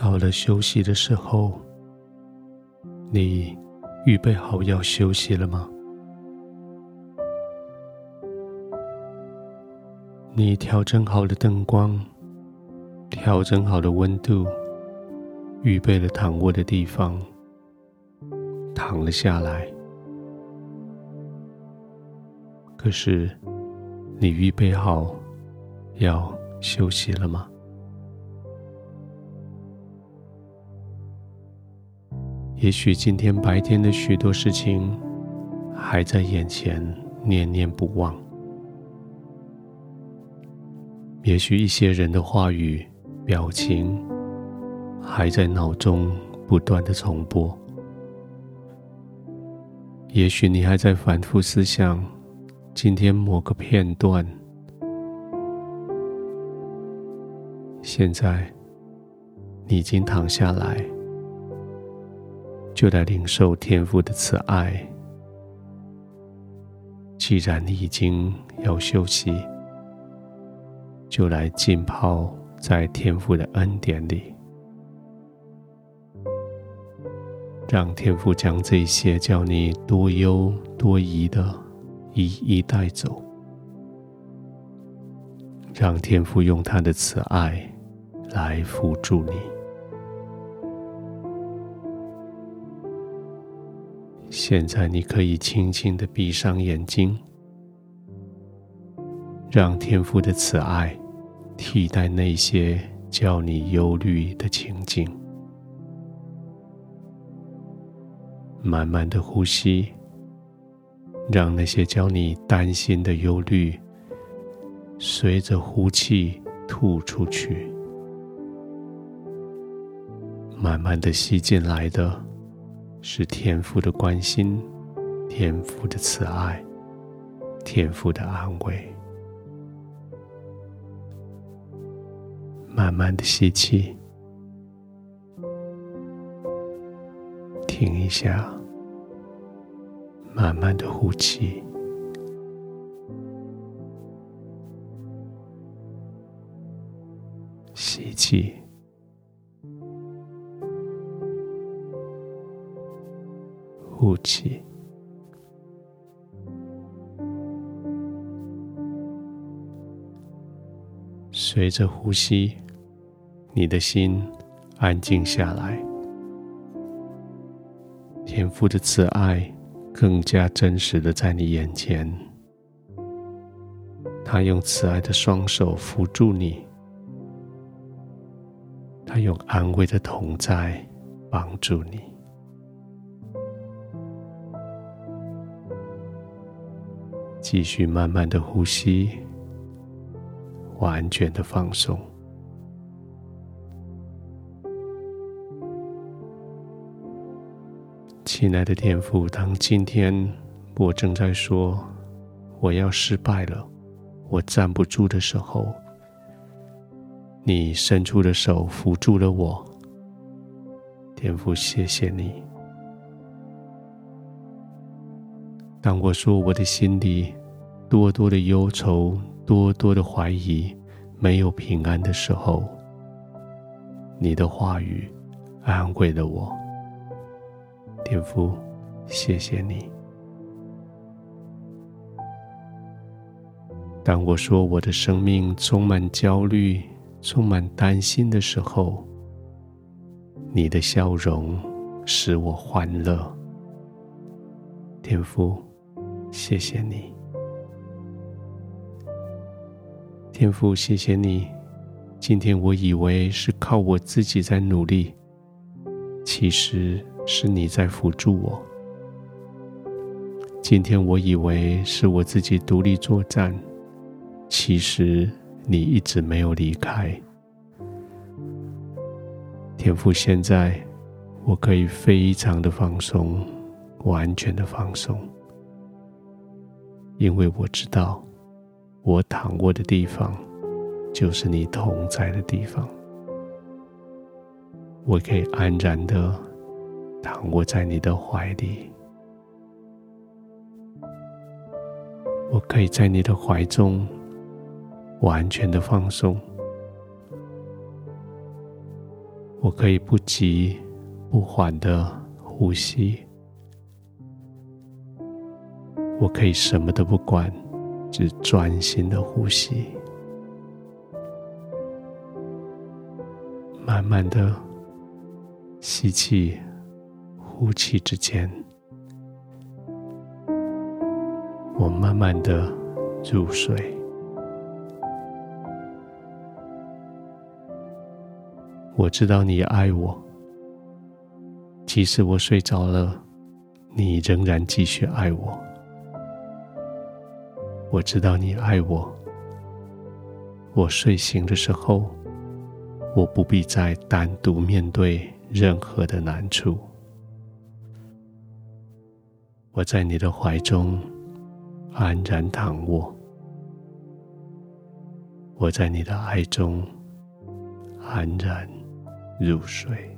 到了休息的时候，你预备好要休息了吗？你调整好了灯光，调整好了温度，预备了躺卧的地方，躺了下来。可是，你预备好要休息了吗？也许今天白天的许多事情还在眼前，念念不忘；也许一些人的话语、表情还在脑中不断的重播；也许你还在反复思想今天某个片段。现在，你已经躺下来。就来领受天父的慈爱。既然你已经要休息，就来浸泡在天父的恩典里，让天父将这些叫你多忧多疑的一一带走，让天父用他的慈爱来扶助你。现在你可以轻轻的闭上眼睛，让天父的慈爱替代那些叫你忧虑的情景。慢慢的呼吸，让那些叫你担心的忧虑随着呼气吐出去。慢慢的吸进来的。是天父的关心，天父的慈爱，天父的安慰。慢慢的吸气，停一下，慢慢的呼气，吸气。呼气，随着呼吸，你的心安静下来，天父的慈爱更加真实的在你眼前。他用慈爱的双手扶住你，他用安慰的同在帮助你。继续慢慢的呼吸，完全的放松。亲爱的天父，当今天我正在说我要失败了，我站不住的时候，你伸出的手扶住了我。天父，谢谢你。当我说我的心里多多的忧愁、多多的怀疑、没有平安的时候，你的话语安慰了我。天父，谢谢你。当我说我的生命充满焦虑、充满担心的时候，你的笑容使我欢乐。天父。谢谢你，天父，谢谢你。今天我以为是靠我自己在努力，其实是你在辅助我。今天我以为是我自己独立作战，其实你一直没有离开。天父，现在我可以非常的放松，完全的放松。因为我知道，我躺卧的地方，就是你同在的地方。我可以安然的躺卧在你的怀里，我可以在你的怀中完全的放松。我可以不急不缓的呼吸，我可以什么都不管，只专心的呼吸。慢慢的吸气、呼气之间，我慢慢的入睡。我知道你爱我，即使我睡着了，你仍然继续爱我。我知道你爱我，我睡醒的时候，我不必再单独面对任何的难处。我在你的怀中安然躺卧，我在你的爱中安然入睡。